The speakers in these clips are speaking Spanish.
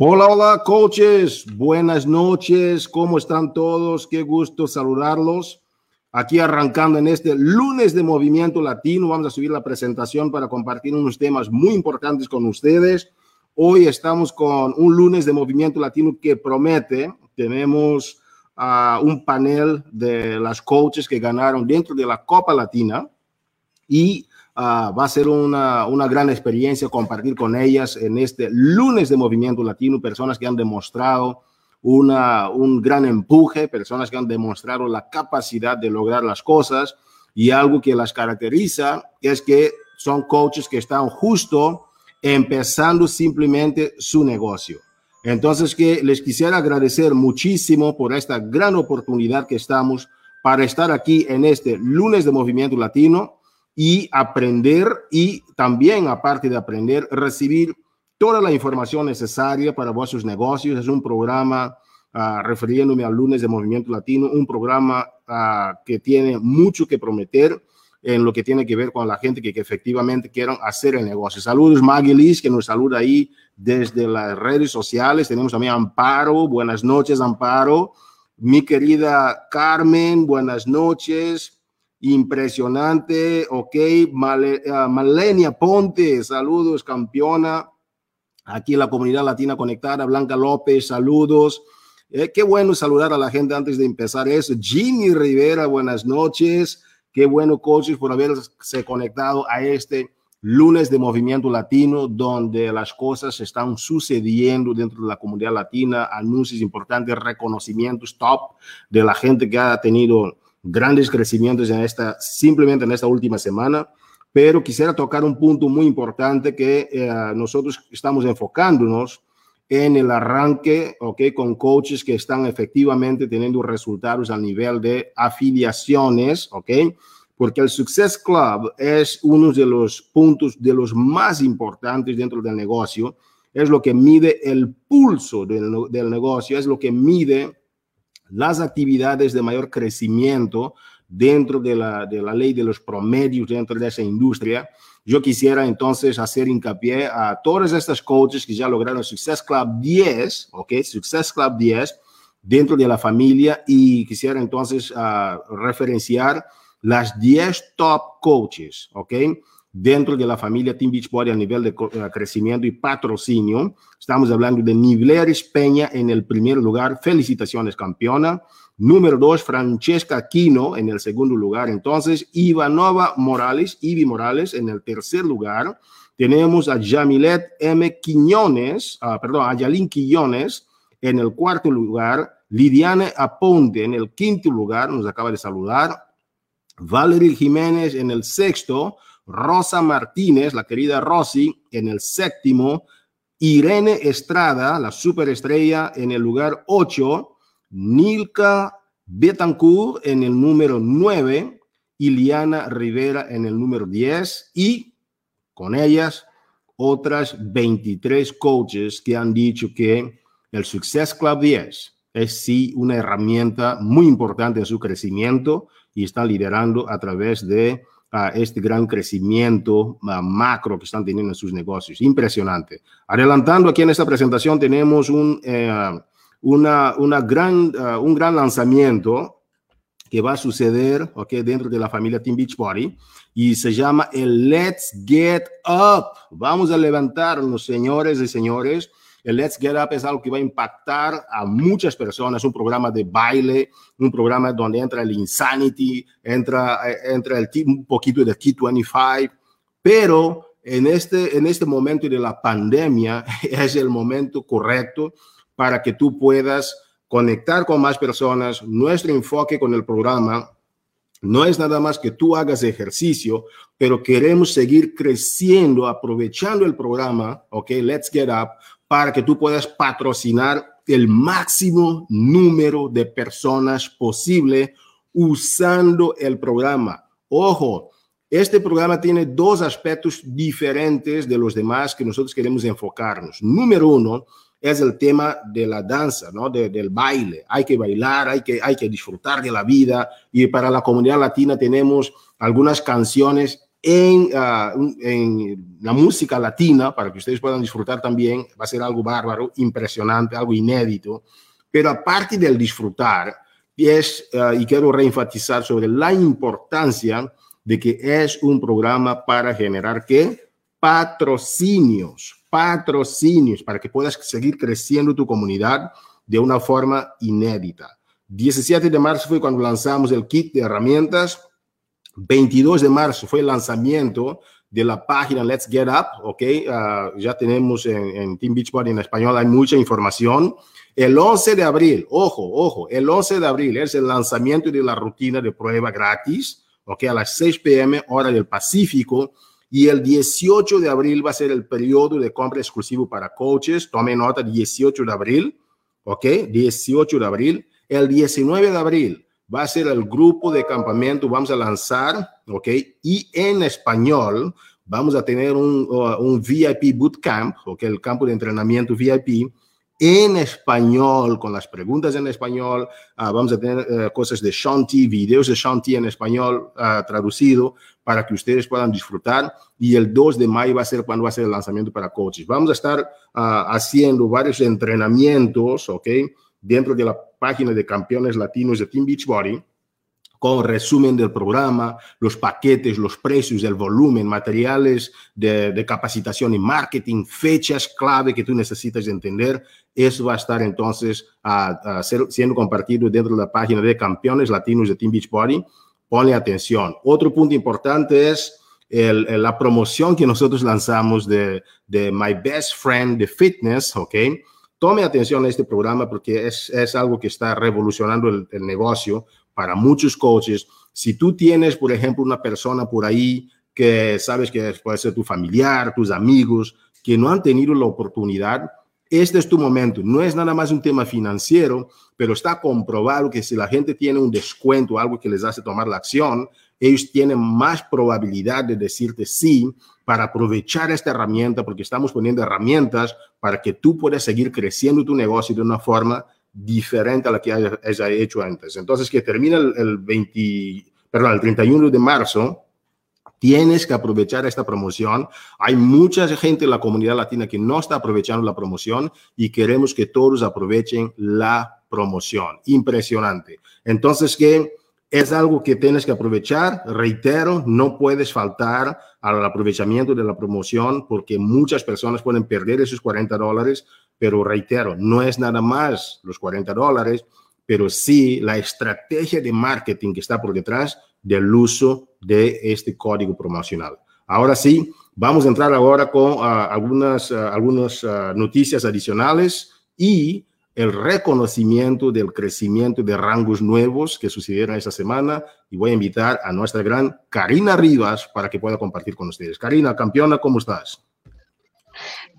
Hola, hola, coaches. Buenas noches. ¿Cómo están todos? Qué gusto saludarlos. Aquí arrancando en este lunes de Movimiento Latino, vamos a subir la presentación para compartir unos temas muy importantes con ustedes. Hoy estamos con un lunes de Movimiento Latino que promete. Tenemos uh, un panel de las coaches que ganaron dentro de la Copa Latina y Uh, va a ser una, una, gran experiencia compartir con ellas en este lunes de Movimiento Latino, personas que han demostrado una, un gran empuje, personas que han demostrado la capacidad de lograr las cosas y algo que las caracteriza es que son coaches que están justo empezando simplemente su negocio. Entonces, que les quisiera agradecer muchísimo por esta gran oportunidad que estamos para estar aquí en este lunes de Movimiento Latino y aprender y también, aparte de aprender, recibir toda la información necesaria para vuestros negocios. Es un programa, uh, refiriéndome al lunes de Movimiento Latino, un programa uh, que tiene mucho que prometer en lo que tiene que ver con la gente que, que efectivamente quieran hacer el negocio. Saludos, Maggie Liz, que nos saluda ahí desde las redes sociales. Tenemos también a Amparo. Buenas noches, Amparo. Mi querida Carmen, buenas noches impresionante, ok, uh, Malenia Ponte, saludos, campeona, aquí la comunidad latina conectada, Blanca López, saludos, eh, qué bueno saludar a la gente antes de empezar eso, Jimmy Rivera, buenas noches, qué bueno, coaches, por haberse conectado a este lunes de movimiento latino, donde las cosas están sucediendo dentro de la comunidad latina, anuncios importantes, reconocimientos top de la gente que ha tenido grandes crecimientos en esta, simplemente en esta última semana, pero quisiera tocar un punto muy importante que eh, nosotros estamos enfocándonos en el arranque, ¿ok? Con coaches que están efectivamente teniendo resultados a nivel de afiliaciones, ¿ok? Porque el Success Club es uno de los puntos de los más importantes dentro del negocio, es lo que mide el pulso del, del negocio, es lo que mide las actividades de mayor crecimiento dentro de la, de la ley de los promedios dentro de esa industria. Yo quisiera entonces hacer hincapié a todas estas coaches que ya lograron Success Club 10, ¿ok? Success Club 10 dentro de la familia y quisiera entonces uh, referenciar las 10 top coaches, ¿ok? Dentro de la familia Team Beachbody a nivel de uh, crecimiento y patrocinio. Estamos hablando de Nivleris Peña en el primer lugar. Felicitaciones, campeona. Número dos, Francesca Aquino en el segundo lugar. Entonces, Ivanova Morales, Ivi Morales en el tercer lugar. Tenemos a Jamilet M. Quiñones, uh, perdón, a Yalín Quiñones en el cuarto lugar. Lidiane Aponte en el quinto lugar, nos acaba de saludar. Valerie Jiménez en el sexto. Rosa Martínez, la querida Rosy, en el séptimo, Irene Estrada, la superestrella, en el lugar 8, Nilka Betancourt en el número 9, Iliana Rivera en el número 10 y con ellas otras 23 coaches que han dicho que el Success Club 10 es sí una herramienta muy importante en su crecimiento y están liderando a través de a este gran crecimiento macro que están teniendo en sus negocios. Impresionante. Adelantando aquí en esta presentación tenemos un, eh, una, una gran, uh, un gran lanzamiento que va a suceder okay, dentro de la familia Team Beachbody y se llama el Let's Get Up. Vamos a levantarnos, señores y señores el Let's Get Up es algo que va a impactar a muchas personas, un programa de baile, un programa donde entra el Insanity, entra, eh, entra el, un poquito de T25, pero en este, en este momento de la pandemia es el momento correcto para que tú puedas conectar con más personas. Nuestro enfoque con el programa no es nada más que tú hagas ejercicio, pero queremos seguir creciendo, aprovechando el programa, ok, Let's Get Up, para que tú puedas patrocinar el máximo número de personas posible usando el programa. Ojo, este programa tiene dos aspectos diferentes de los demás que nosotros queremos enfocarnos. Número uno es el tema de la danza, ¿no? del baile. Hay que bailar, hay que, hay que disfrutar de la vida. Y para la comunidad latina tenemos algunas canciones en, ah, en, la música latina para que ustedes puedan disfrutar también. Va a ser algo bárbaro, impresionante, algo inédito. Pero aparte del disfrutar, es, ah, y quiero reenfatizar sobre la importancia de que es un programa para generar qué? Patrocinios, patrocinios, para que puedas seguir creciendo tu comunidad de una forma inédita. 17 de marzo fue cuando lanzamos el kit de herramientas 22 de marzo fue el lanzamiento de la página Let's Get Up, ¿ok? Ah, ya tenemos en, en, Team Beachbody en español, hay mucha información. El 11 de abril, ojo, ojo, el 11 de abril es el lanzamiento de la rutina de prueba gratis, ¿ok? A las 6 pm, hora del Pacífico. Y el 18 de abril va a ser el periodo de compra exclusivo para coaches. Tome nota, 18 de abril, ¿ok? 18 de abril. El 19 de abril va a ser el grupo de campamento, vamos a lanzar, ¿ok? Y en español vamos a tener un, uh, un VIP Bootcamp, ¿ok? El campo de entrenamiento VIP en español, con las preguntas en español. Uh, vamos a tener uh, cosas de Shanti, videos de Shanti en español uh, traducido para que ustedes puedan disfrutar. Y el 2 de mayo va a ser cuando va a ser el lanzamiento para coaches. Vamos a estar haciendo varios entrenamientos, ¿ok? Dentro de la página de campeones latinos de Team Beachbody con resumen del programa, los paquetes, los precios, el volumen, materiales de, capacitación y marketing, fechas clave que tú necesitas entender. Eso va a estar entonces a, siendo compartido dentro de la página de campeones latinos de Team Beachbody. Ponle atención. Otro punto importante es la promoción que nosotros lanzamos de, de My Best Friend de Fitness, ¿ok? Tome atención a este programa porque es, es algo que está revolucionando el, el, negocio para muchos coaches. Si tú tienes, por ejemplo, una persona por ahí que sabes que puede ser tu familiar, tus amigos, que no han tenido la oportunidad, este es tu momento. No es nada más un tema financiero, pero está comprobado que si la gente tiene un descuento, algo que les hace tomar la acción, ellos tienen más probabilidad de decirte sí para aprovechar esta herramienta, porque estamos poniendo herramientas para que tú puedas seguir creciendo tu negocio de una forma diferente a la que hayas hecho antes. Entonces, que termina el, 20, perdón, el 31 de marzo, tienes que aprovechar esta promoción. Hay mucha gente en la comunidad latina que no está aprovechando la promoción y queremos que todos aprovechen la promoción. Impresionante. Entonces, que es algo que tienes que aprovechar. Reitero, no puedes faltar al aprovechamiento de la promoción porque muchas personas pueden perder esos 40 dólares, pero reitero, no es nada más los 40 dólares, pero sí la estrategia de marketing que está por detrás del uso de este código promocional. Ahora sí, vamos a entrar ahora con uh, algunas, uh, algunas uh, noticias adicionales y el reconocimiento del crecimiento de rangos nuevos que sucedieron esta semana y voy a invitar a nuestra gran Karina Rivas para que pueda compartir con ustedes. Karina, campeona, ¿cómo estás?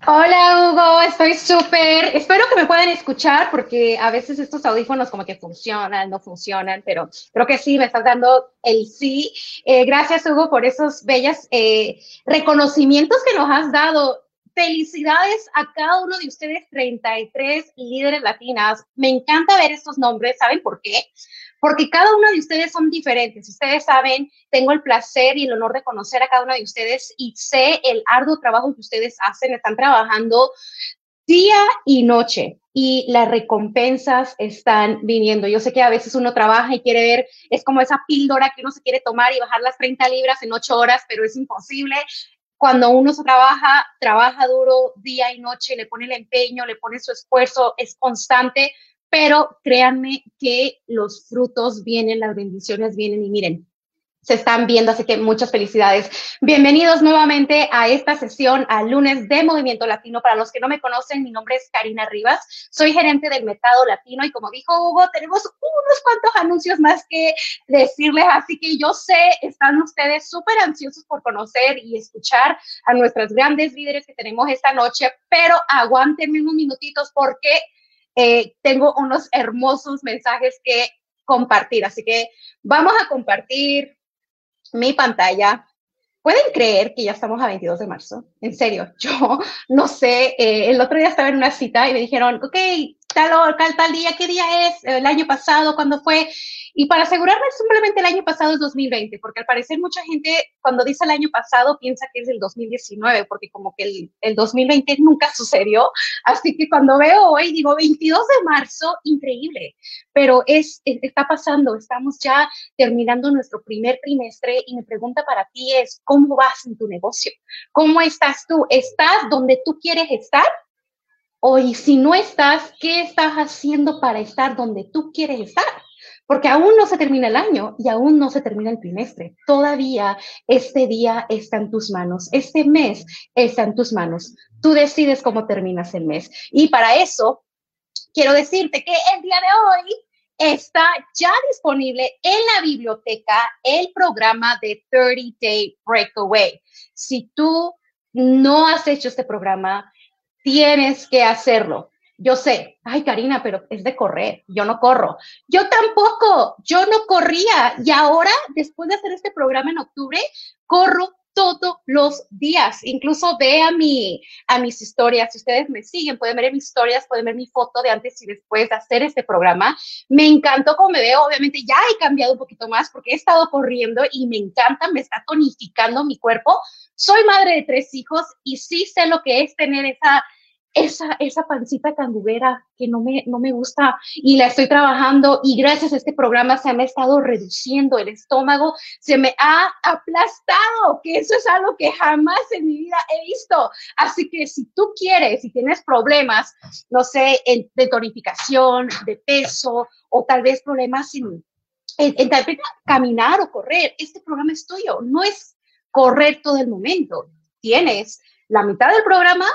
Hola Hugo, estoy súper, espero que me puedan escuchar porque a veces estos audífonos como que funcionan, no funcionan, pero creo que sí, me estás dando el sí. Eh, gracias Hugo por esos bellos eh, reconocimientos que nos has dado felicidades a cada uno de ustedes, 33 líderes latinas. Me encanta ver estos nombres. ¿Saben por qué? Porque cada uno de ustedes son diferentes. Ustedes saben, tengo el placer y el honor de conocer a cada uno de ustedes y sé el arduo trabajo que ustedes hacen. Están trabajando día y noche y las recompensas están viniendo. Yo sé que a veces uno trabaja y quiere ver, es como esa píldora que uno se quiere tomar y bajar las 30 libras en 8 horas, pero es imposible cuando uno trabaja, trabaja duro día y noche, le pone el empeño, le pone su esfuerzo, es constante, pero créanme que los frutos vienen, las bendiciones vienen y miren, se están viendo, así que muchas felicidades. Bienvenidos nuevamente a esta sesión, al lunes de Movimiento Latino. Para los que no me conocen, mi nombre es Karina Rivas, soy gerente del Mercado Latino y como dijo Hugo, tenemos unos cuantos anuncios más que decirles, así que yo sé, están ustedes súper ansiosos por conocer y escuchar a nuestras grandes líderes que tenemos esta noche, pero aguántenme unos minutitos porque eh, tengo unos hermosos mensajes que compartir, así que vamos a compartir mi pantalla. ¿Pueden creer que ya estamos a 22 de marzo? En serio, yo no sé, eh, el otro día estaba en una cita y me dijeron, ok, tal, tal, tal día, ¿qué día es? El año pasado, ¿cuándo fue? Y para asegurarme simplemente el año pasado es 2020, porque al parecer mucha gente cuando dice el año pasado piensa que es el 2019, porque como que el, el 2020 nunca sucedió. Así que cuando veo hoy, digo 22 de marzo, increíble, pero es, está pasando, estamos ya terminando nuestro primer trimestre y mi pregunta para ti es, ¿cómo vas en tu negocio? ¿Cómo estás tú? ¿Estás donde tú quieres estar? O y si no estás, ¿qué estás haciendo para estar donde tú quieres estar? porque aún no se termina el año y aún no se termina el trimestre. Todavía este día está en tus manos, este mes está en tus manos. Tú decides cómo terminas el mes. Y para eso, quiero decirte que el día de hoy está ya disponible en la biblioteca el programa de 30 Day Breakaway. Si tú no has hecho este programa, tienes que hacerlo. Yo sé, ay Karina, pero es de correr, yo no corro. Yo tampoco, yo no corría y ahora, después de hacer este programa en octubre, corro todos los días. Incluso ve a, mi, a mis historias. Si ustedes me siguen, pueden ver mis historias, pueden ver mi foto de antes y después de hacer este programa. Me encantó cómo me veo. Obviamente ya he cambiado un poquito más porque he estado corriendo y me encanta, me está tonificando mi cuerpo. Soy madre de tres hijos y sí sé lo que es tener esa esa, esa pancita candubera que no me, no me gusta y la estoy trabajando y gracias a este programa se me ha estado reduciendo el estómago, se me ha aplastado, que eso es algo que jamás en mi vida he visto. Así que si tú quieres, si tienes problemas, no sé, de tonificación, de peso o tal vez problemas en, en, en caminar o correr, este programa es tuyo, no es correr todo el momento. Tienes la mitad del programa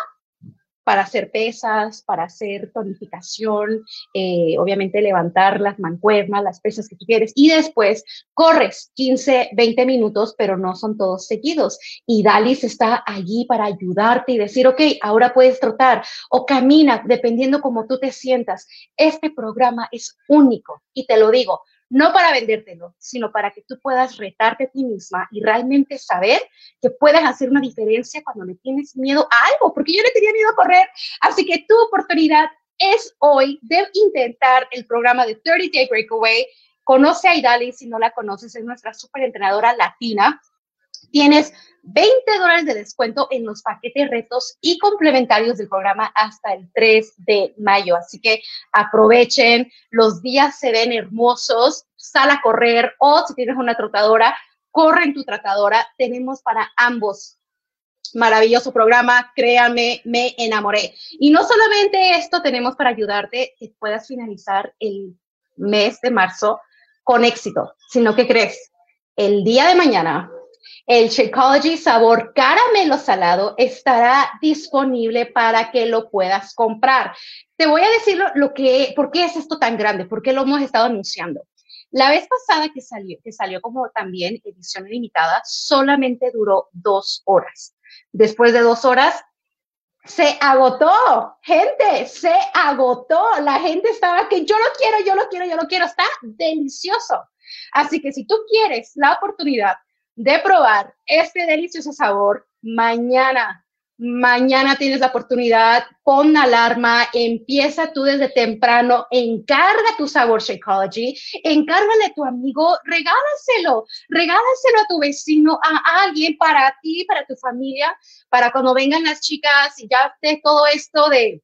para hacer pesas, para hacer tonificación, eh, obviamente levantar las mancuernas, las pesas que tú quieres, y después corres 15, 20 minutos, pero no son todos seguidos. Y Dalis está allí para ayudarte y decir, ok, ahora puedes trotar o camina, dependiendo cómo tú te sientas. Este programa es único y te lo digo, no para vendértelo, sino para que tú puedas retarte a ti misma y realmente saber que puedes hacer una diferencia cuando le tienes miedo a algo, porque yo le tenía miedo a correr, así que tu oportunidad es hoy de intentar el programa de 30 Day Breakaway. Conoce a Idali si no la conoces, es nuestra super entrenadora latina. Tienes 20 dólares de descuento en los paquetes retos y complementarios del programa hasta el 3 de mayo. Así que aprovechen, los días se ven hermosos, sal a correr o si tienes una trotadora, corre en tu tratadora. Tenemos para ambos. Maravilloso programa, créame, me enamoré. Y no solamente esto tenemos para ayudarte que puedas finalizar el mes de marzo con éxito, sino que crees, el día de mañana el Shakeology sabor caramelo salado estará disponible para que lo puedas comprar. Te voy a decir lo, que, por qué es esto tan grande, por qué lo hemos estado anunciando. La vez pasada que salió, que salió como también edición limitada, solamente duró dos horas. Después de dos horas, se agotó, gente, se agotó. La gente estaba que yo lo quiero, yo lo quiero, yo lo quiero. Está delicioso. Así que si tú quieres la oportunidad de probar este delicioso sabor mañana. Mañana tienes la oportunidad, pon alarma, empieza tú desde temprano, encarga tu sabor Shakeology, encárgale a tu amigo, regálaselo, regálaselo a tu vecino, a alguien, para ti, para tu familia, para cuando vengan las chicas y ya esté todo esto de,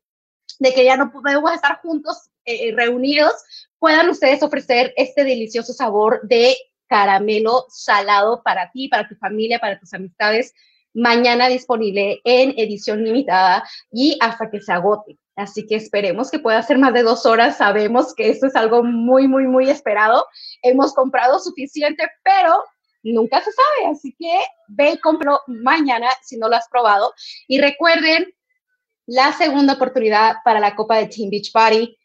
que ya no podemos estar juntos, eh, eh, reunidos, puedan ustedes ofrecer este delicioso sabor de caramelo salado para ti, para tu familia, para tus amistades. Mañana disponible en edición limitada y hasta que se agote. Así que esperemos que pueda ser más de dos horas. Sabemos que esto es algo muy, muy, muy esperado. Hemos comprado suficiente, pero nunca se sabe. Así que ve y compro mañana si no lo has probado. Y recuerden, la segunda oportunidad para la Copa de Team Beach Party.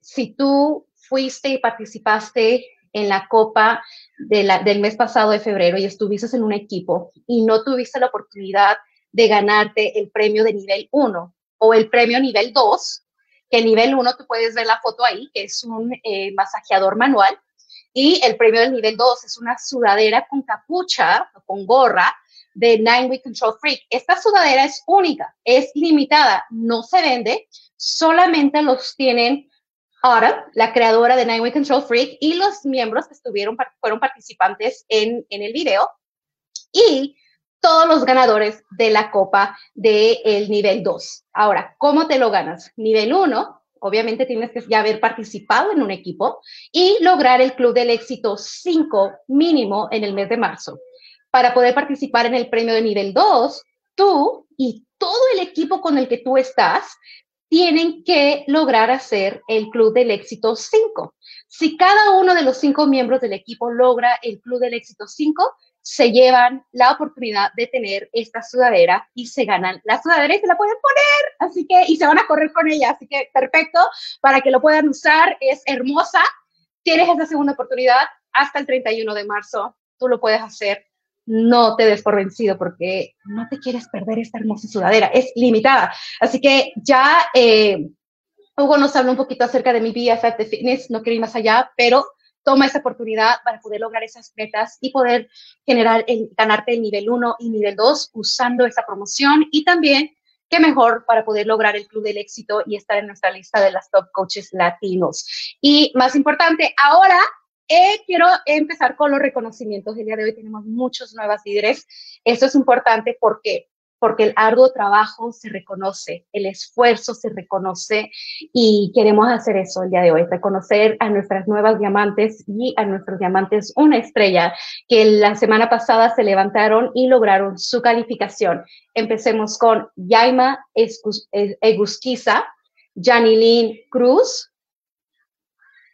Si tú fuiste y participaste en la Copa del mes pasado de febrero y estuviste en un equipo y no tuviste la oportunidad de ganarte el premio de nivel 1 o el premio nivel 2, que nivel 1 tú puedes ver la foto ahí, que es un eh, masajeador manual, y el premio del nivel 2 es una sudadera con capucha con gorra de Nine Week Control Freak. Esta sudadera es única, es limitada, no se vende, solamente los tienen Autumn, la creadora de Nightwing Control Freak, y los miembros que estuvieron, fueron participantes en, en el video. Y todos los ganadores de la copa del el nivel 2. Ahora, ¿cómo te lo ganas? Nivel 1, obviamente tienes que ya haber participado en un equipo y lograr el Club del Éxito 5 mínimo en el mes de marzo. Para poder participar en el premio de nivel 2, tú y todo el equipo con el que tú estás tienen que lograr hacer el Club del Éxito 5. Si cada uno de los cinco miembros del equipo logra el Club del Éxito 5, se llevan la oportunidad de tener esta sudadera y se ganan la sudadera y se la pueden poner, así que, y se van a correr con ella, así que perfecto, para que lo puedan usar, es hermosa, tienes esa segunda oportunidad. Hasta el 31 de marzo, tú lo puedes hacer, no te des por vencido porque no te quieres perder esta hermosa sudadera, es limitada, así que ya... Eh, Hugo nos habló un poquito acerca de mi BFF de fitness, no quiero ir más allá, pero toma esa oportunidad para poder lograr esas metas y poder generar, el, ganarte el nivel 1 y nivel 2 usando esa promoción y también qué mejor para poder lograr el club del éxito y estar en nuestra lista de las top coaches latinos. Y más importante, ahora eh, quiero empezar con los reconocimientos. El día de hoy tenemos muchos nuevos líderes. Esto es importante porque porque el arduo trabajo se reconoce, el esfuerzo se reconoce y queremos hacer eso el día de hoy, reconocer a nuestras nuevas diamantes y a nuestros diamantes una estrella que la semana pasada se levantaron y lograron su calificación. Empecemos con Yaima Egusquiza, Janilín Cruz,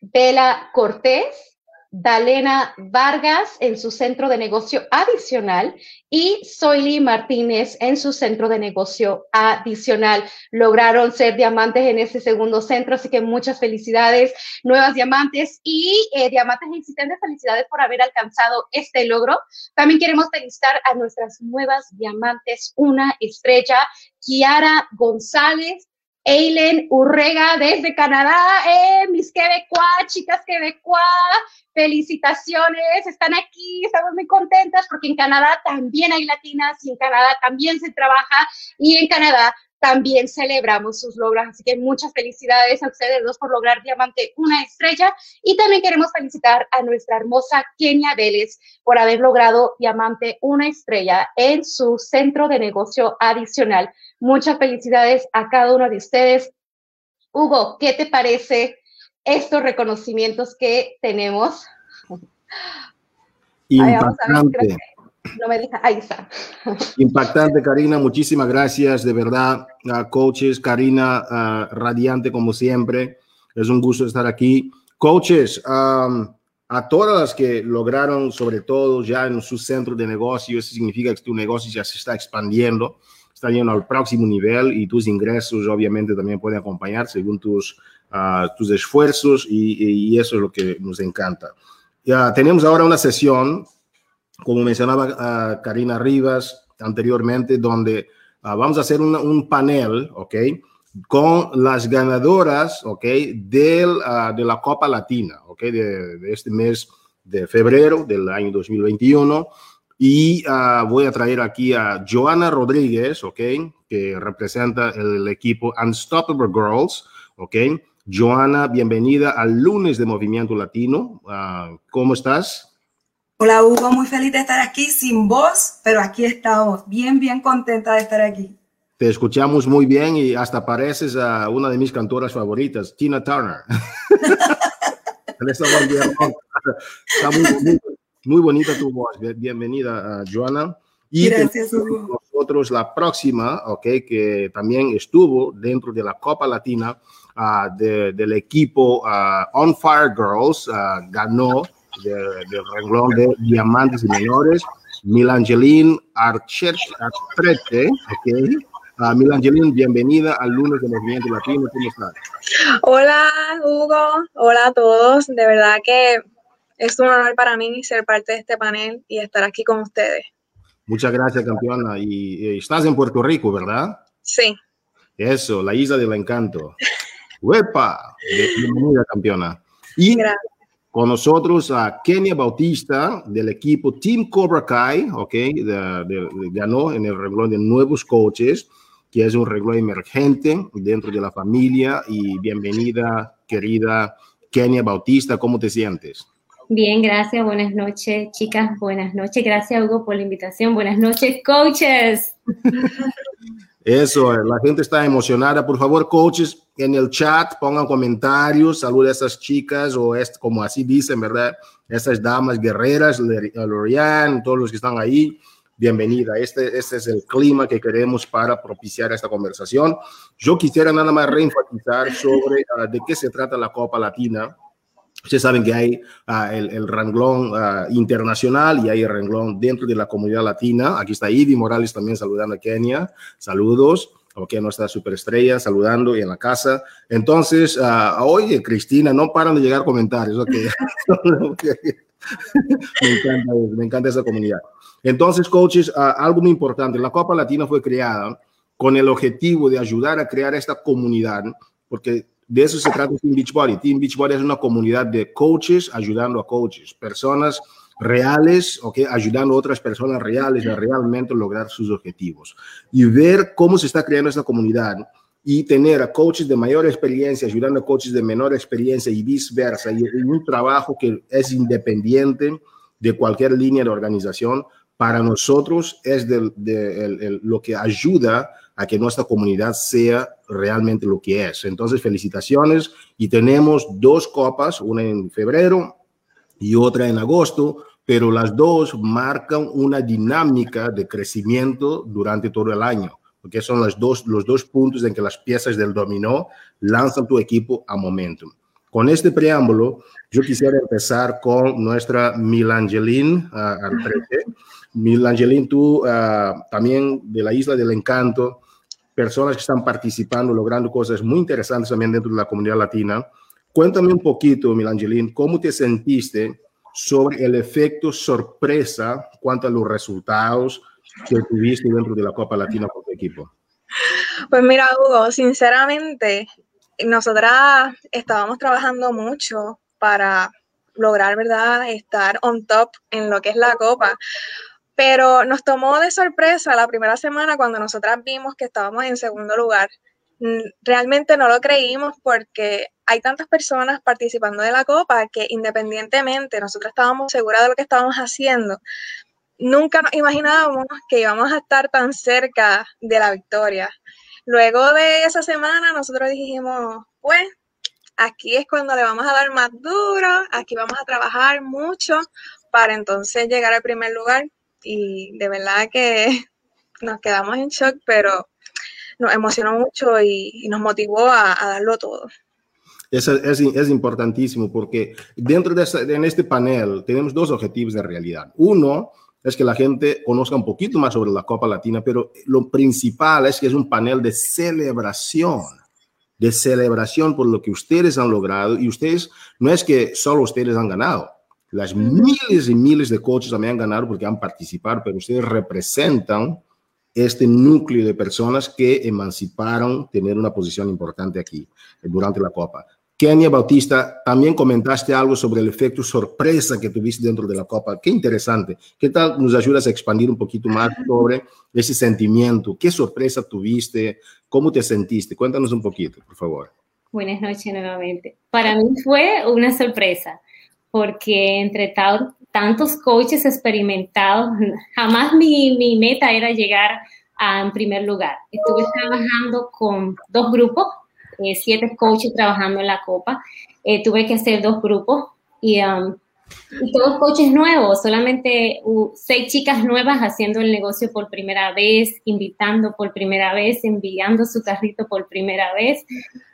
Bela Cortés, Dalena Vargas en su centro de negocio adicional y Soily Martínez en su centro de negocio adicional. Lograron ser diamantes en ese segundo centro, así que muchas felicidades, nuevas diamantes y eh, diamantes existentes, felicidades por haber alcanzado este logro. También queremos felicitar a nuestras nuevas diamantes, una estrella, Kiara González, Eileen Urrega desde Canadá, eh, mis quebecuas, chicas quebecuas, felicitaciones, están aquí, estamos muy contentas porque en Canadá también hay latinas y en Canadá también se trabaja y en Canadá también celebramos sus logros. Así que muchas felicidades a ustedes dos por lograr Diamante una estrella. Y también queremos felicitar a nuestra hermosa Kenia Vélez por haber logrado Diamante una estrella en su centro de negocio adicional. Muchas felicidades a cada uno de ustedes. Hugo, ¿qué te parece estos reconocimientos que tenemos? Impactante. no me deja, ahí está. Impactante, Karina. Muchísimas gracias, de verdad, a coaches. Karina, radiante como siempre. Es un gusto estar aquí. Coaches, a todas las que lograron, sobre todo ya en su centro de negocio, eso significa que tu negocio ya se está expandiendo está yendo al próximo nivel y tus ingresos obviamente también pueden acompañar según tus, uh, tus esfuerzos y, y, eso es lo que nos encanta. Ya tenemos ahora una sesión, como mencionaba uh, Karina Rivas anteriormente, donde uh, vamos a hacer un, un panel, ¿ok? Con las ganadoras, ¿ok? Del, de la Copa Latina, ¿ok? De, de este mes de febrero del año 2021. Y uh, voy a traer aquí a Joana Rodríguez, ¿ok? Que representa el equipo Unstoppable Girls, ¿ok? Joana, bienvenida al lunes de Movimiento Latino. Uh, ¿Cómo estás? Hola Hugo, muy feliz de estar aquí sin voz, pero aquí estamos, bien, bien contenta de estar aquí. Te escuchamos muy bien y hasta pareces a una de mis cantoras favoritas, Tina Turner. Está muy, muy bonita tu voz. Bienvenida, Joana. Y Gracias, nosotros la próxima, ok, que también estuvo dentro de la Copa Latina uh, de, del equipo uh, On Fire Girls, uh, ganó del de renglón de diamantes y menores, Milangeline Archete, ok. Uh, Milangeline, bienvenida al lunes de Movimiento Latino. ¿Cómo estás? Hola, Hugo. Hola a todos. De verdad que es un honor para mí ser parte de este panel y estar aquí con ustedes. Muchas gracias, campeona. Y, estás en Puerto Rico, ¿verdad? Sí. Eso, la isla del encanto. ¡Huepa! Bienvenida, campeona. Y con nosotros a Kenia Bautista del equipo Team Cobra Kai, ¿ok? ganó en el renglón de nuevos coaches, que es un renglón emergente dentro de la familia. Y bienvenida, querida Kenia Bautista. ¿Cómo te sientes? Bien, gracias. Buenas noches, chicas. Buenas noches. Gracias, Hugo, por la invitación. Buenas noches, coaches. Eso, la gente está emocionada. Por favor, coaches, en el chat pongan comentarios, saluden a esas chicas o es, como así dicen, ¿verdad? Esas damas guerreras, Lorian, todos los que están ahí. Bienvenida. Este, este es el clima que queremos para propiciar esta conversación. Yo quisiera nada más reenfatizar sobre uh, de qué se trata la Copa Latina. Ustedes saben que hay uh, el, el, renglón uh, internacional y hay el renglón dentro de la comunidad latina. Aquí está Ivy Morales también saludando a Kenia. Saludos. Ok, nuestra superestrella saludando y en la casa. Entonces, uh, oye, Cristina, no paran de llegar comentarios. Okay. me, encanta, me encanta esa comunidad. Entonces, coaches, algo muy importante, la Copa Latina fue creada con el objetivo de ayudar a crear esta comunidad, porque de eso se trata Team Beachbody. Team Beachbody es una comunidad de coaches ayudando a coaches, personas reales, okay, ayudando a otras personas reales a realmente lograr sus objetivos. Y ver cómo se está creando esta comunidad y tener a coaches de mayor experiencia ayudando a coaches de menor experiencia y viceversa, y, un trabajo que es independiente de cualquier línea de organización, para nosotros es de, de, el, lo que ayuda a que nuestra comunidad sea realmente lo que es. Entonces, felicitaciones y tenemos dos copas, una en febrero y otra en agosto, pero las dos marcan una dinámica de crecimiento durante todo el año, porque son los dos, los dos puntos en que las piezas del dominó lanzan tu equipo a momentum. Con este preámbulo, yo quisiera empezar con nuestra Milangeline al 13. Milangeline, tú uh, también de la Isla del Encanto, personas que están participando, logrando cosas muy interesantes también dentro de la comunidad latina. Cuéntame un poquito, Milangeline, ¿cómo te sentiste sobre el efecto sorpresa cuanto a los resultados que tuviste dentro de la Copa Latina con tu equipo? Pues mira, Hugo, sinceramente, nosotras estábamos trabajando mucho para lograr, ¿verdad?, estar on top en lo que es la Copa. Pero nos tomó de sorpresa la primera semana cuando nosotras vimos que estábamos en segundo lugar. Realmente no lo creímos porque hay tantas personas participando de la Copa que independientemente nosotros estábamos seguras de lo que estábamos haciendo, nunca nos imaginábamos que íbamos a estar tan cerca de la victoria. Luego de esa semana nosotros dijimos, pues aquí es cuando le vamos a dar más duro, aquí vamos a trabajar mucho para entonces llegar al primer lugar y de verdad que nos quedamos en shock, pero nos emocionó mucho y, y nos motivó a, a, darlo todo. Es, es, es importantísimo porque dentro de, esta, en este panel tenemos dos objetivos de realidad. Uno es que la gente conozca un poquito más sobre la Copa Latina, pero lo principal es que es un panel de celebración, de celebración por lo que ustedes han logrado y ustedes, no es que solo ustedes han ganado, las miles y miles de coaches también han ganado porque han participado, pero ustedes representan este núcleo de personas que emanciparon tener una posición importante aquí durante la Copa. Kenia Bautista, también comentaste algo sobre el efecto sorpresa que tuviste dentro de la Copa. Qué interesante. ¿Qué tal nos ayudas a expandir un poquito más sobre ese sentimiento? ¿Qué sorpresa tuviste? ¿Cómo te sentiste? Cuéntanos un poquito, por favor. Buenas noches nuevamente. Para mí fue una sorpresa porque entre tantos coaches experimentados, jamás mi, mi meta era llegar a, en primer lugar. Estuve trabajando con dos grupos eh, siete coaches trabajando en la Copa. Eh, tuve que hacer dos grupos y, um, y todos coaches nuevos, solamente seis chicas nuevas haciendo el negocio por primera vez, invitando por primera vez, enviando su carrito por primera vez.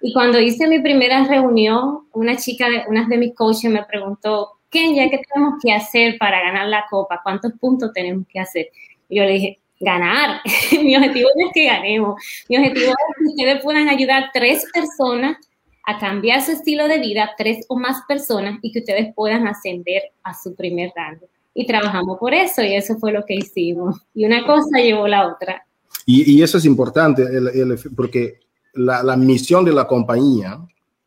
Y cuando hice mi primera reunión, una chica, una de mis coaches me preguntó, ¿qué ya qué tenemos que hacer para ganar la copa? ¿Cuántos puntos tenemos que hacer? Y yo le dije, ganar. Mi objetivo no es que ganemos. Mi objetivo es que ustedes puedan ayudar a tres personas a cambiar su estilo de vida, tres o más personas, y que ustedes puedan ascender a su primer rango. Y trabajamos por eso, y eso fue lo que hicimos. Y una cosa llevó la otra. Y, eso es importante, porque la, la, misión de la compañía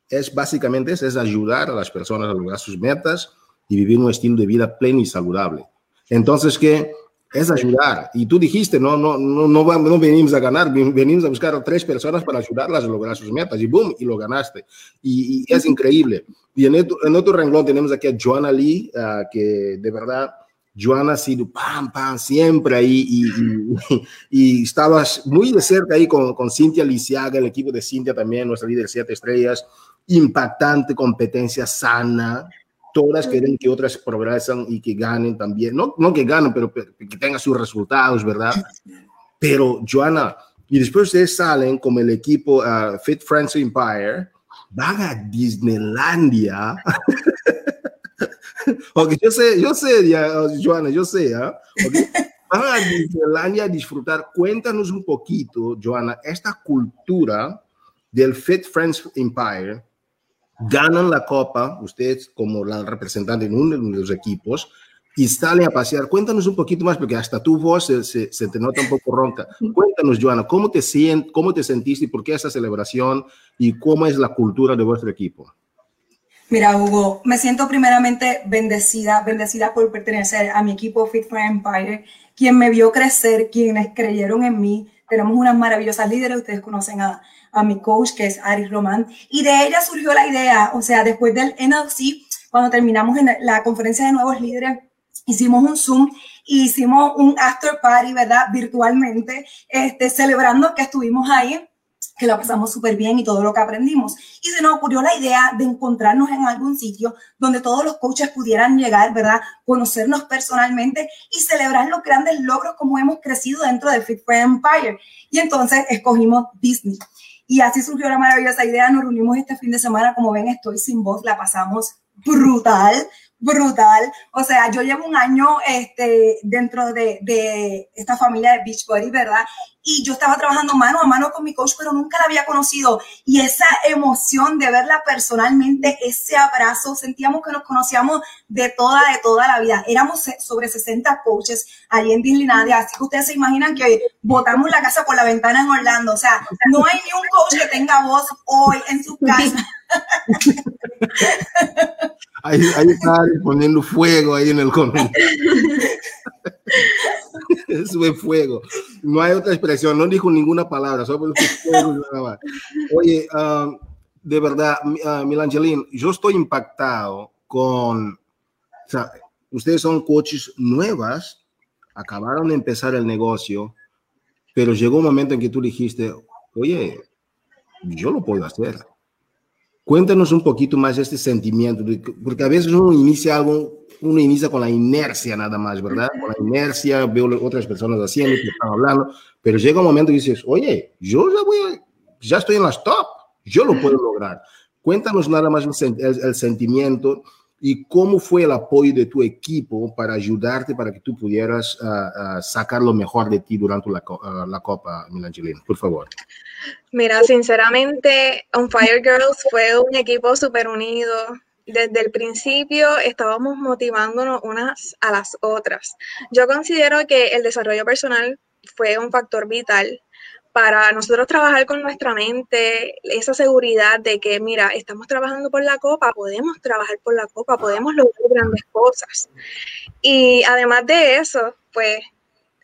es básicamente es, es ayudar a las personas a lograr sus metas y vivir un estilo de vida pleno y saludable. Entonces, que es ayudar. Y tú dijiste, no, no, no, no, no venimos a ganar, venimos a buscar a tres personas para ayudarlas a lograr sus metas. Y boom, y lo ganaste. Y, es increíble. Y en otro, en otro renglón tenemos aquí a Joanna Lee, uh, que de verdad, Joanna ha sido pam, pam, siempre ahí. Y, y, y, estabas muy de cerca ahí con, con Cintia Lisiaga, el equipo de Cintia también, nuestra líder siete estrellas. Impactante competencia sana, todas quieren que otras progresen y que ganen también. No, no que ganen, pero, que tengan sus resultados, ¿verdad? Pero, Joana, y después ustedes salen como el equipo uh, Fit Friends Empire, van a Disneylandia. ok, yo sé, yo sé, ya, Joana, yo sé, ¿ah? Van a Disneylandia a disfrutar. Cuéntanos un poquito, Joana, esta cultura del Fit Friends Empire ganan la copa, ustedes como la representante en uno de los equipos, y salen a pasear. Cuéntanos un poquito más, porque hasta tu voz se, se, te nota un poco ronca. Cuéntanos, Joana, ¿cómo te, sient, ¿cómo te sentiste y por qué esa celebración y cómo es la cultura de vuestro equipo? Mira, Hugo, me siento primeramente bendecida, bendecida por pertenecer a mi equipo Fit for Empire, quien me vio crecer, quienes creyeron en mí. Tenemos unas maravillosas líderes, ustedes conocen a, a mi coach, que es Ari Román, y de ella surgió la idea, o sea, después del NLC, cuando terminamos en la conferencia de nuevos líderes, hicimos un Zoom y hicimos un after party, ¿verdad? Virtualmente, este, celebrando que estuvimos ahí que la pasamos súper bien y todo lo que aprendimos. Y se nos ocurrió la idea de encontrarnos en algún sitio donde todos los coaches pudieran llegar, ¿verdad? Conocernos personalmente y celebrar los grandes logros como hemos crecido dentro de Fit for Empire. Y entonces escogimos Disney. Y así surgió la maravillosa idea. Nos reunimos este fin de semana. Como ven, estoy sin voz. La pasamos brutal, brutal. O sea, yo llevo un año este, dentro de, de esta familia de Beachbody, ¿verdad? y yo estaba trabajando mano a mano con mi coach, pero nunca la había conocido. Y esa emoción de verla personalmente, ese abrazo, sentíamos que nos conocíamos de toda, de toda la vida. Éramos sobre 60 coaches allí en Disneylandia, así que ustedes se imaginan que botamos la casa por la ventana en Orlando. O sea, no hay ni un coach que tenga voz hoy en su casa. Ahí, ahí está poniendo fuego ahí en el comentario. Sube fuego. No hay otra expresión, no dijo ninguna palabra, solo Oye, um, de verdad, uh, Milangelín, yo estoy impactado con, o sea, ustedes son coaches nuevas, acabaron de empezar el negocio, pero llegó un momento en que tú dijiste, oye, yo lo puedo hacer. Cuéntanos un poquito más este sentimiento, porque a veces uno inicia algo uno inicia con la inercia nada más, ¿verdad? Con la inercia, veo otras personas haciendo, que están hablando, pero llega un momento y dices, oye, yo ya voy, ya estoy en las top, yo lo puedo lograr. Cuéntanos nada más el, sentimiento y cómo fue el apoyo de tu equipo para ayudarte para que tú pudieras uh, uh, sacar lo mejor de ti durante la, uh, la Copa Milangelina, por favor. Mira, sinceramente, On Fire Girls fue un equipo súper unido, desde el principio estábamos motivándonos unas a las otras. Yo considero que el desarrollo personal fue un factor vital para nosotros trabajar con nuestra mente, esa seguridad de que, mira, estamos trabajando por la copa, podemos trabajar por la copa, podemos lograr grandes cosas. Y además de eso, pues,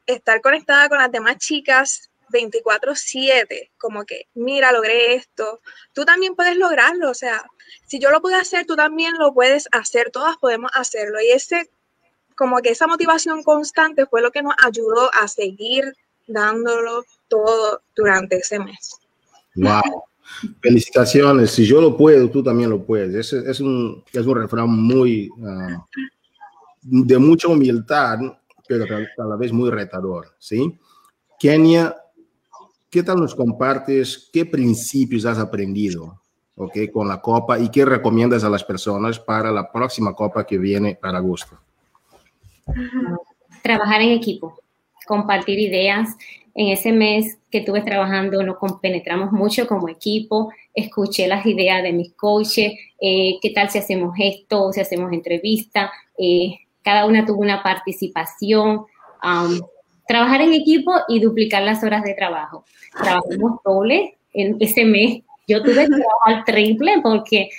estar conectada con las demás chicas 24/7, como que, mira, logré esto, tú también puedes lograrlo, o sea, si yo lo puedo hacer, tú también lo puedes hacer, todas podemos hacerlo. Y ese, como que esa motivación constante fue lo que nos ayudó a seguir dándolo todo durante ese mes. Wow. Felicitaciones. Si yo lo puedo, tú también lo puedes. Es, es, un, es un refrán muy uh, de mucha humildad, pero a la vez muy retador. ¿sí? Kenia, ¿qué tal nos compartes? ¿Qué principios has aprendido ¿ok? Con la copa y qué recomiendas a las personas para la próxima copa que viene para agosto. Trabajar en equipo, compartir ideas. En ese mes que estuve trabajando nos compenetramos mucho como equipo, escuché las ideas de mis coaches, eh, qué tal si hacemos esto, si hacemos entrevista, eh, cada una tuvo una participación. trabajar en equipo y duplicar las horas de trabajo. Trabajamos doble en ese mes yo tuve que triple porque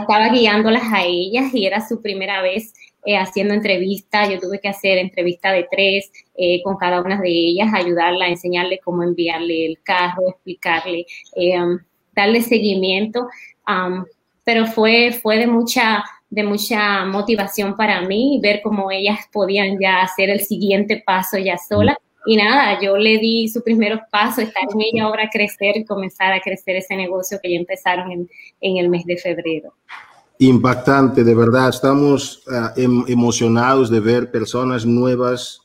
estaba guiándolas a ellas y era su primera vez eh, haciendo entrevistas, yo tuve que hacer entrevista de tres eh, con cada una de ellas, ayudarla, enseñarle cómo enviarle el carro, explicarle, um, darle seguimiento, um, pero fue, fue de mucha de mucha motivación para mí, ver cómo ellas podían ya hacer el siguiente paso ya sola. Y nada, yo le di sus primeros pasos, estar en ella ahora, crecer y comenzar a crecer ese negocio que ya empezaron en, en el mes de febrero. Impactante, de verdad. Estamos uh, em emocionados de ver personas nuevas,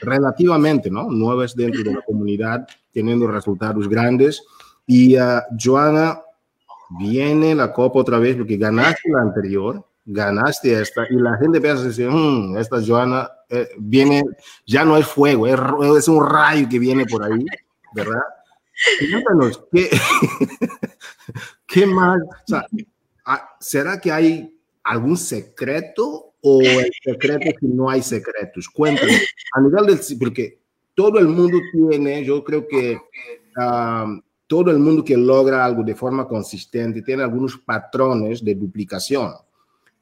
relativamente, ¿no? Nuevas dentro de la comunidad, teniendo resultados grandes. Y uh, Joana, viene la copa otra vez porque ganaste la anterior ganaste esta y la gente empieza a decir, mmm, esta Joana eh, viene, ya no es fuego, es, un rayo que viene por ahí, ¿verdad? Cuéntanos, ¿qué, ¿qué más? O sea, ¿Será que hay algún secreto o el secreto que no hay secretos? Cuéntanos, a nivel del, porque todo el mundo tiene, yo creo que todo el mundo que logra algo de forma consistente tiene algunos patrones de duplicación.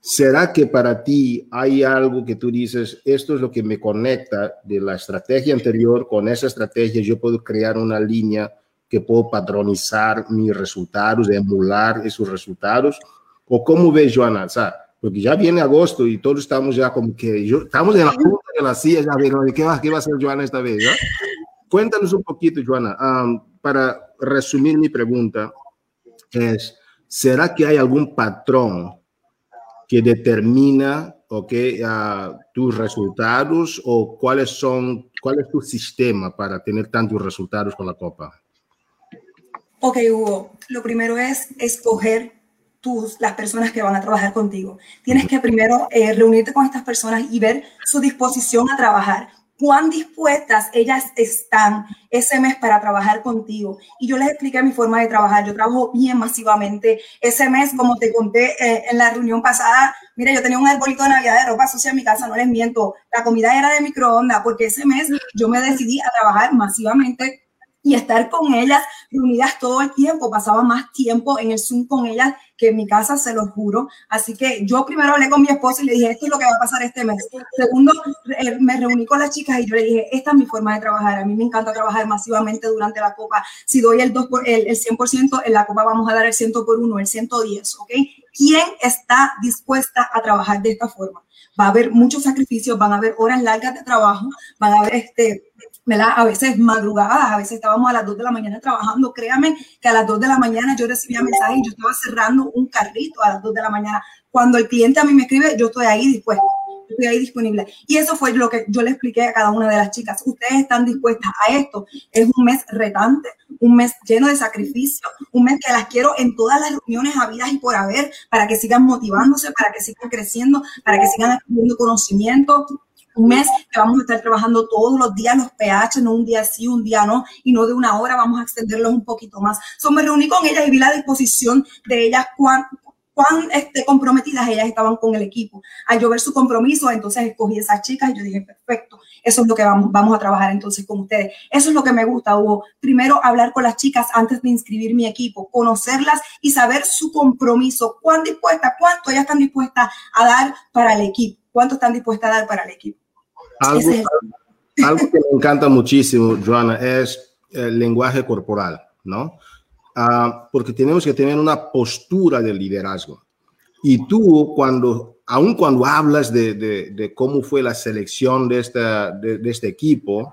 ¿Será que para ti hay algo que tú dices, esto es lo que me conecta de la estrategia anterior con esa estrategia? Yo puedo crear una línea que puedo patronizar mis resultados, emular esos resultados. ¿O cómo ves, Joana? O sea, porque ya viene agosto y todos estamos ya como que, yo, estamos en la punta de la silla, ya viendo ¿qué va, qué va a hacer Joana esta vez? Cuéntanos un poquito, Joana, um, para resumir mi pregunta, es, ¿será que hay algún patrón que determina okay, uh, tus resultados o cuáles son, cuál es tu sistema para tener tantos resultados con la Copa? Ok, Hugo, lo primero es escoger tus, las personas que van a trabajar contigo. Tienes que primero eh, reunirte con estas personas y ver su disposición a trabajar cuán dispuestas ellas están ese mes para trabajar contigo. Y yo les expliqué mi forma de trabajar. Yo trabajo bien masivamente. Ese mes, como te conté eh, en la reunión pasada, mira, yo tenía un arbolito de Navidad de ropa sucia en mi casa, no les miento. La comida era de microondas porque ese mes yo me decidí a trabajar masivamente y estar con ellas reunidas todo el tiempo. Pasaba más tiempo en el Zoom con ellas que en mi casa, se lo juro. Así que yo primero hablé con mi esposo y le dije, esto es lo que va a pasar este mes. Segundo, eh, me reuní con las chicas y yo le dije, esta es mi forma de trabajar. A mí me encanta trabajar masivamente durante la copa. Si doy el, 2 por, el, el 100%, en la copa vamos a dar el 100 por 1, el 110, ¿ok? ¿Quién está dispuesta a trabajar de esta forma? Va a haber muchos sacrificios, van a haber horas largas de trabajo, van a haber este, ¿verdad? A veces madrugadas, a veces estábamos a las 2 de la mañana trabajando. Créame que a las 2 de la mañana yo recibía mensajes y yo estaba cerrando un carrito a las 2 de la mañana. Cuando el cliente a mí me escribe, yo estoy ahí dispuesta, estoy ahí disponible. Y eso fue lo que yo le expliqué a cada una de las chicas. Ustedes están dispuestas a esto. Es un mes retante, un mes lleno de sacrificio, un mes que las quiero en todas las reuniones habidas y por haber, para que sigan motivándose, para que sigan creciendo, para que sigan adquiriendo conocimiento un mes que vamos a estar trabajando todos los días los pH, no un día sí, un día no, y no de una hora, vamos a extenderlos un poquito más. So, me reuní con ellas y vi la disposición de ellas, cuán, cuán este, comprometidas ellas estaban con el equipo. Al yo ver su compromiso, entonces escogí esas chicas y yo dije, perfecto, eso es lo que vamos, a trabajar entonces con ustedes. Eso es lo que me gusta, Hugo. Primero, hablar con las chicas antes de inscribir mi equipo, conocerlas y saber su compromiso, cuán dispuesta, cuánto ellas están dispuestas a dar para el equipo, cuánto están dispuestas a dar para el equipo. Algo, que me encanta muchísimo, Joana, es el lenguaje corporal, ¿no? Uh, porque tenemos que tener una postura de liderazgo. Y tú, cuando, aun cuando hablas de, de, de cómo fue la selección de, esta, de, de, este equipo,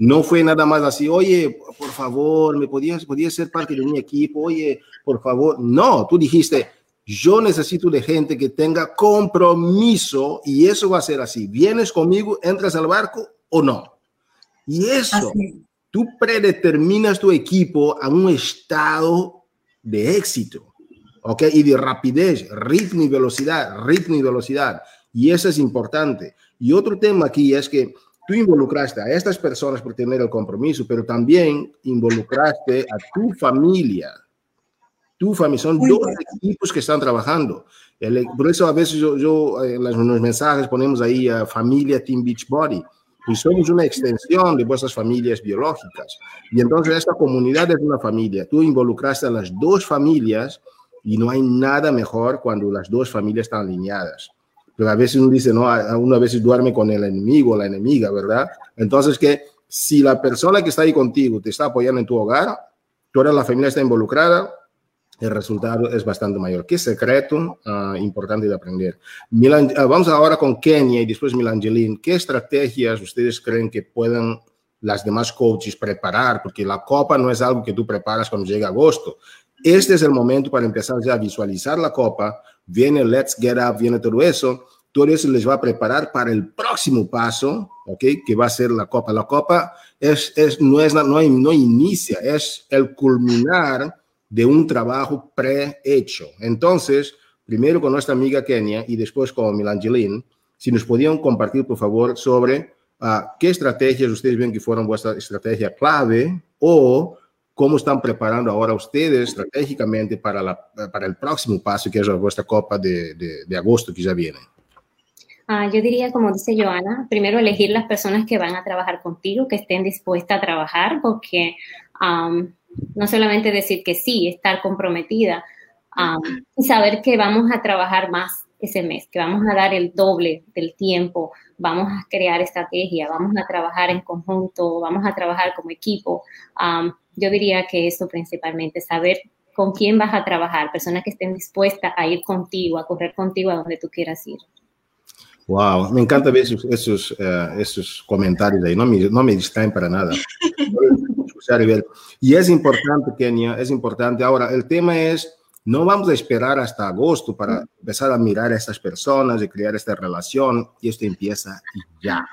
no fue nada más así, oye, por favor, me podías, podías ser parte de mi equipo, oye, por favor. No, tú dijiste, yo necesito de gente que tenga compromiso y eso va a ser así. ¿Vienes conmigo, entras al barco o no? Y eso, tú predeterminas tu equipo a un estado de éxito, ¿ok? Y de rapidez, ritmo y velocidad, ritmo y velocidad. Y eso es importante. Y otro tema aquí es que tú involucraste a estas personas por tener el compromiso, pero también involucraste a tu familia tu familia, son dos equipos que están trabajando. El, por eso a veces yo, yo eh, en los mensajes ponemos ahí a familia Team Beachbody y somos una extensión de vuestras familias biológicas. Y entonces esta comunidad es una familia. Tú involucraste a las dos familias y no hay nada mejor cuando las dos familias están alineadas. pero a veces uno dice, no, uno a veces duerme con el enemigo, la enemiga, ¿verdad? Entonces que si la persona que está ahí contigo te está apoyando en tu hogar, toda la familia está involucrada, el resultado es bastante mayor. ¿Qué secreto uh, importante de aprender? Milan, uh, vamos ahora con Kenia y después Milangelín. ¿Qué estrategias ustedes creen que puedan las demás coaches preparar? Porque la copa no es algo que tú preparas cuando llega agosto. Este es el momento para empezar ya a visualizar la copa. Viene Let's Get Up, viene todo eso. Todo eso les va a preparar para el próximo paso, ¿ok? Que va a ser la copa. La copa es, es, no, es, no, no inicia, es el culminar de un trabajo prehecho. Entonces, primero con nuestra amiga Kenia y después con Milangelin, si nos podían compartir, por favor, sobre uh, qué estrategias ustedes ven que fueron vuestra estrategia clave o cómo están preparando ahora ustedes estratégicamente para, la, para el próximo paso, que es vuestra Copa de, de, agosto que ya viene. Uh, yo diría, como dice Joana, primero elegir las personas que van a trabajar contigo, que estén dispuestas a trabajar, porque um, no solamente decir que sí, estar comprometida um, y saber que vamos a trabajar más ese mes, que vamos a dar el doble del tiempo, vamos a crear estrategia, vamos a trabajar en conjunto, vamos a trabajar como equipo. Um, yo diría que eso principalmente, saber con quién vas a trabajar, personas que estén dispuestas a ir contigo, a correr contigo a donde tú quieras ir. Wow, me encanta ver esos, esos, uh, esos comentarios ahí, no me, no me distraen para nada. Y es importante, Kenia, es importante. Ahora, el tema es, no vamos a esperar hasta agosto para empezar a mirar a estas personas y crear esta relación, y esto empieza ya,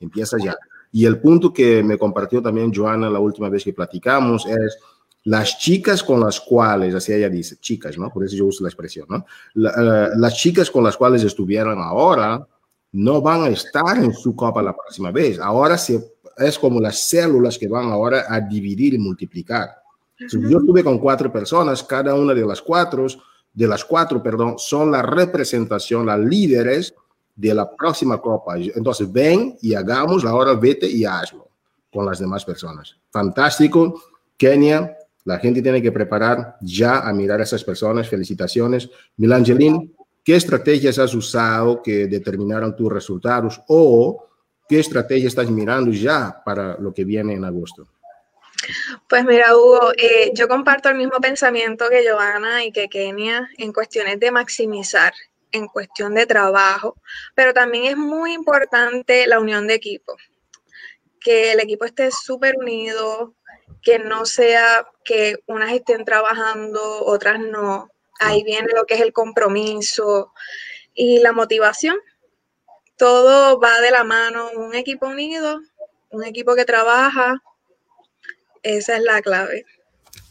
empieza ya. Y el punto que me compartió también Joana la última vez que platicamos es, las chicas con las cuales, así ella dice, chicas, ¿no? Por eso yo uso la expresión, ¿no? La, uh, las chicas con las cuales estuvieron ahora no van a estar en su copa la próxima vez. Ahora se es como las células que van ahora a dividir y multiplicar. Si yo estuve con cuatro personas, cada una de las cuatro, de las cuatro, perdón, son la representación, las líderes de la próxima copa. Entonces, ven y hagamos, ahora vete y hazlo con las demás personas. Fantástico. Kenia, la gente tiene que preparar ya a mirar a esas personas. Felicitaciones. Milangelín, ¿qué estrategias has usado que determinaron tus resultados o ¿Qué estrategia estás mirando ya para lo que viene en agosto? Pues mira, Hugo, eh, yo comparto el mismo pensamiento que Giovanna y que Kenia en cuestiones de maximizar, en cuestión de trabajo, pero también es muy importante la unión de equipo, que el equipo esté súper unido, que no sea que unas estén trabajando, otras no. Ahí viene lo que es el compromiso y la motivación todo va de la mano, un equipo unido, un equipo que trabaja, esa es la clave.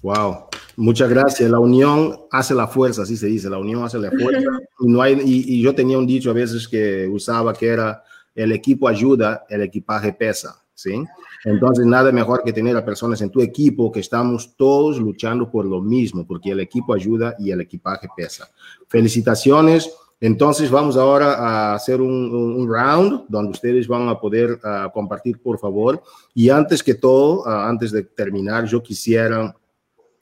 Wow, muchas gracias. La unión hace la fuerza, así se dice, la unión hace la fuerza. Y, no hay, y, y, yo tenía un dicho a veces que usaba que era, el equipo ayuda, el equipaje pesa, ¿sí? Entonces, nada mejor que tener a personas en tu equipo que estamos todos luchando por lo mismo, porque el equipo ayuda y el equipaje pesa. Felicitaciones entonces vamos ahora a hacer un, un round donde ustedes van a poder uh, compartir, por favor. Y antes que todo, uh, antes de terminar, yo quisiera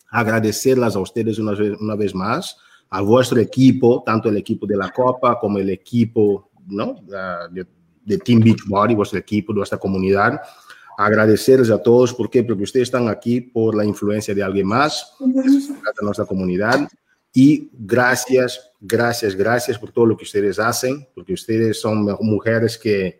agradecerlas a ustedes una vez, una vez más, a vuestro equipo, tanto el equipo de la Copa como el equipo ¿no? Uh, de, de, Team Beachbody, vuestro equipo, de vuestra comunidad. Agradecerles a todos, ¿por qué? Porque ustedes están aquí por la influencia de alguien más, de nuestra comunidad. Y gracias, gracias, gracias por todo lo que ustedes hacen, porque ustedes son mujeres que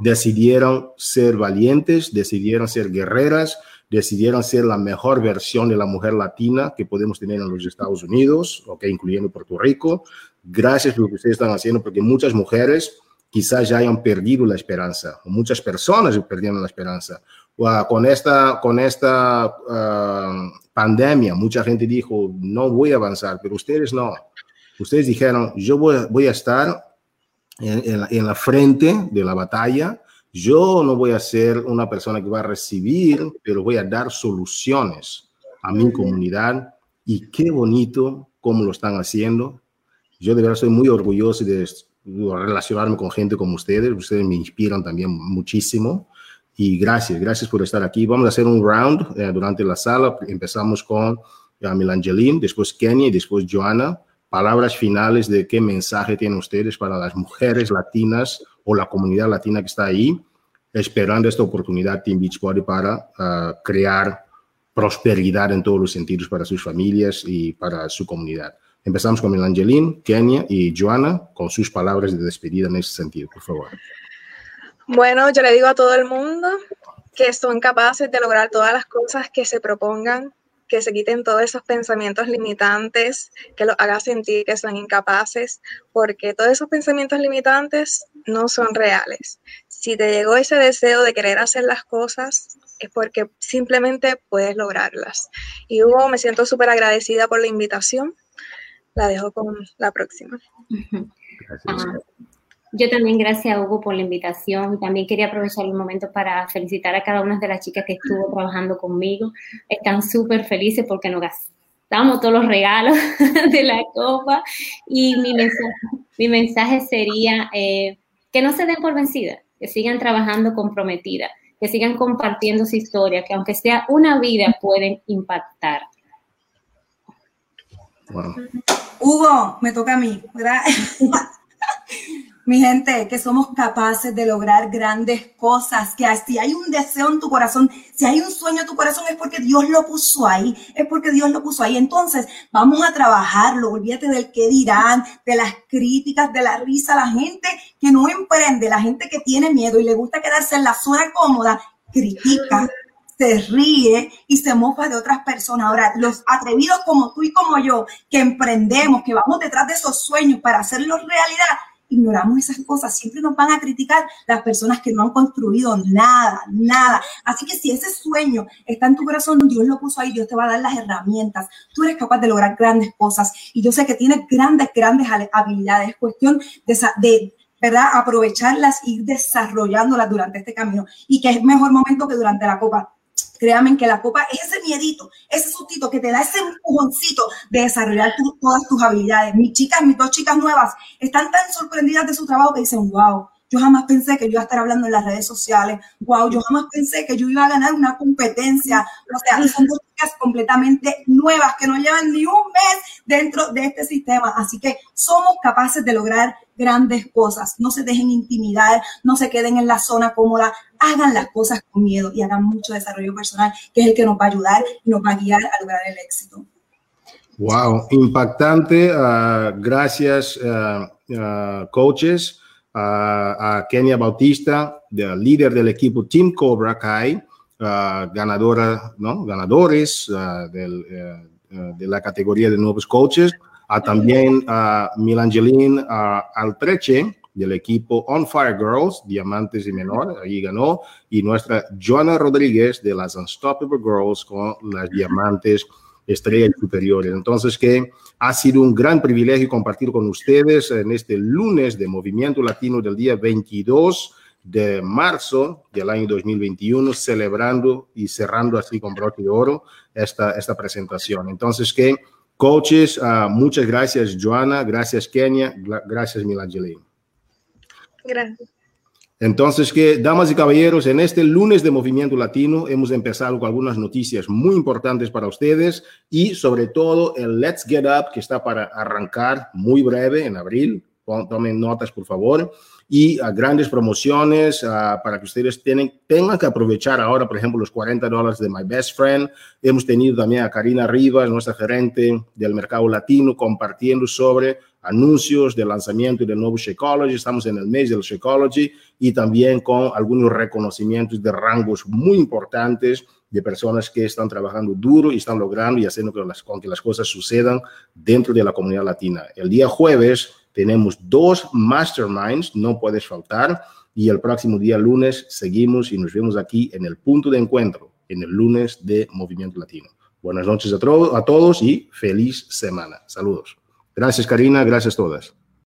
decidieron ser valientes, decidieron ser guerreras, decidieron ser la mejor versión de la mujer latina que podemos tener en los Estados Unidos, okay, incluyendo Puerto Rico. Gracias por lo que ustedes están haciendo, porque muchas mujeres quizás ya hayan perdido la esperanza, muchas personas perdieron la esperanza. Uh, con esta, con esta uh, pandemia, mucha gente dijo, no voy a avanzar, pero ustedes no. Ustedes dijeron, yo voy, voy a estar en, en, la, en, la, frente de la batalla, yo no voy a ser una persona que va a recibir, pero voy a dar soluciones a mi comunidad. Y qué bonito cómo lo están haciendo. Yo de verdad estoy muy orgulloso de relacionarme con gente como ustedes. Ustedes me inspiran también muchísimo. Y gracias, gracias por estar aquí. Vamos a hacer un round eh, durante la sala. Empezamos con uh, Milangelin, después Kenny y después Joana. palabras finales de qué mensaje tienen ustedes para las mujeres latinas o la comunidad latina que está ahí, esperando esta oportunidad Team Beachbody para ah, crear prosperidad en todos los sentidos para sus familias y para su comunidad. Empezamos con Angelín, Kenia y Joana con sus palabras de despedida en ese sentido, por favor. Bueno, yo le digo a todo el mundo que son capaces de lograr todas las cosas que se propongan, que se quiten todos esos pensamientos limitantes, que los haga sentir que son incapaces, porque todos esos pensamientos limitantes no son reales. Si te llegó ese deseo de querer hacer las cosas, es porque simplemente puedes lograrlas. Y Hugo, me siento súper agradecida por la invitación. La dejo con la próxima. Gracias. Ah, yo también gracias a Hugo por la invitación. También quería aprovechar el momento para felicitar a cada una de las chicas que estuvo trabajando conmigo. Están súper felices porque nos gastamos todos los regalos de la copa. Y mi mensaje, mi mensaje sería eh, que no se den por vencidas, que sigan trabajando comprometidas, que sigan compartiendo su historia, que aunque sea una vida pueden impactar. Hugo, me toca a mí, ¿verdad? Mi gente, que somos capaces de lograr grandes cosas, que si hay un deseo en tu corazón, si hay un sueño en tu corazón, es porque Dios lo puso ahí, es porque Dios lo puso ahí. Entonces, vamos a trabajarlo, olvídate del qué dirán, de las críticas, de la risa, la gente que no emprende, la gente que tiene miedo y le gusta quedarse en la zona cómoda, critica, se ríe y se mofa de otras personas. Ahora, los atrevidos como tú y como yo, que emprendemos, que vamos detrás de esos sueños para hacerlos realidad, ignoramos esas cosas. Siempre nos van a criticar las personas que no han construido nada, nada. Así que si ese sueño está en tu corazón, Dios lo puso ahí, Dios te va a dar las herramientas. Tú eres capaz de lograr grandes cosas y yo sé que tienes grandes, grandes habilidades. Es cuestión de, de ¿verdad? Aprovecharlas, ir desarrollándolas durante este camino y que es mejor momento que durante la copa créanme que la copa es ese miedito, ese sustito que te da ese empujoncito de desarrollar todas tus habilidades. Mis chicas, mis dos chicas nuevas, están tan sorprendidas de su trabajo que dicen, wow, yo jamás pensé que yo iba a estar hablando en las redes sociales. Wow, yo jamás pensé que yo iba a ganar una competencia. O sea, son dos completamente nuevas que no llevan ni un mes dentro de este sistema. Así que somos capaces de lograr grandes cosas. No se dejen intimidar, no se queden en la zona cómoda. Hagan las cosas con miedo y hagan mucho desarrollo personal, que es el que nos va a ayudar y nos va a guiar a lograr el éxito. Wow, impactante. Ah, gracias, uh, uh, coaches a, Kenia Bautista, líder del equipo Team Cobra Kai, ganadora, ¿no? ganadores del, eh, eh, de la categoría de nuevos coaches, a también a Milangelin Altreche, del equipo On Fire Girls, Diamantes y Menor, ahí ganó, y nuestra Joana Rodríguez de las Unstoppable Girls con las Diamantes estrellas superiores. Entonces, que ha sido un gran privilegio compartir con ustedes en este lunes de Movimiento Latino del día 22 de marzo del año 2021, celebrando y cerrando así con broche de oro esta, esta presentación. Entonces, que coaches, uh, muchas gracias, Joana, gracias, Kenia, gracias, Milangelin. Gracias. Entonces, que, damas y caballeros, en este lunes de Movimiento Latino hemos empezado con algunas noticias muy importantes para ustedes y sobre todo el Let's Get Up que está para arrancar muy breve en abril. Tomen notas, por favor y a grandes promociones para que ustedes tienen, tengan que aprovechar ahora, por ejemplo, los 40 dólares de My Best Friend. Hemos tenido también a Karina Rivas, nuestra gerente del mercado latino, compartiendo sobre anuncios de lanzamiento del nuevo Shakeology. Estamos en el mes del Shakeology y también con algunos reconocimientos de rangos muy importantes de personas que están trabajando duro y están logrando y haciendo que las, con que las cosas sucedan dentro de la comunidad latina. El día jueves tenemos dos masterminds, no puedes faltar. Y el próximo día lunes seguimos y nos vemos aquí en el punto de encuentro, en el lunes de Movimiento Latino. Buenas noches a, todos y feliz semana. Saludos. Gracias Karina, gracias a todas.